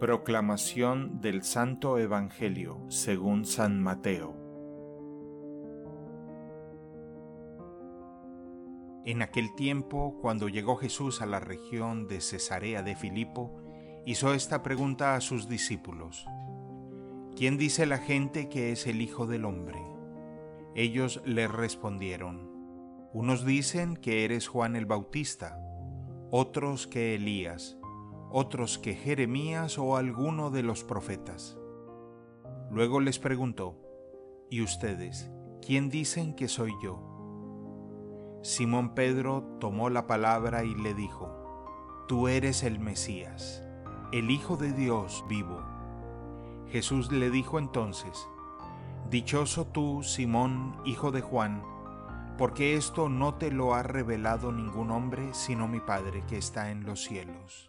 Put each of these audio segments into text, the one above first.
Proclamación del Santo Evangelio según San Mateo En aquel tiempo, cuando llegó Jesús a la región de Cesarea de Filipo, hizo esta pregunta a sus discípulos. ¿Quién dice la gente que es el Hijo del Hombre? Ellos le respondieron, unos dicen que eres Juan el Bautista, otros que Elías, otros que Jeremías o alguno de los profetas. Luego les preguntó, ¿y ustedes, quién dicen que soy yo? Simón Pedro tomó la palabra y le dijo, Tú eres el Mesías, el Hijo de Dios vivo. Jesús le dijo entonces, Dichoso tú, Simón, hijo de Juan, porque esto no te lo ha revelado ningún hombre sino mi Padre que está en los cielos.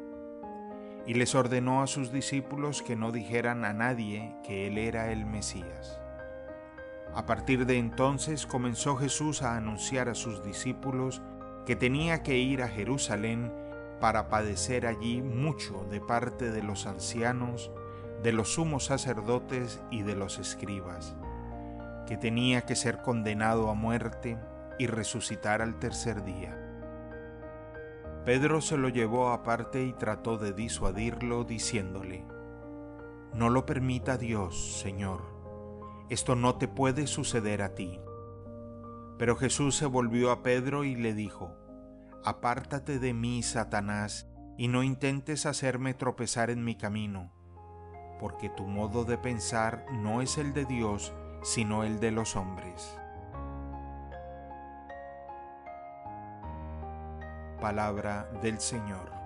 y les ordenó a sus discípulos que no dijeran a nadie que él era el Mesías. A partir de entonces comenzó Jesús a anunciar a sus discípulos que tenía que ir a Jerusalén para padecer allí mucho de parte de los ancianos, de los sumos sacerdotes y de los escribas, que tenía que ser condenado a muerte y resucitar al tercer día. Pedro se lo llevó aparte y trató de disuadirlo diciéndole, No lo permita Dios, Señor, esto no te puede suceder a ti. Pero Jesús se volvió a Pedro y le dijo, Apártate de mí, Satanás, y no intentes hacerme tropezar en mi camino, porque tu modo de pensar no es el de Dios, sino el de los hombres. Palabra del Señor.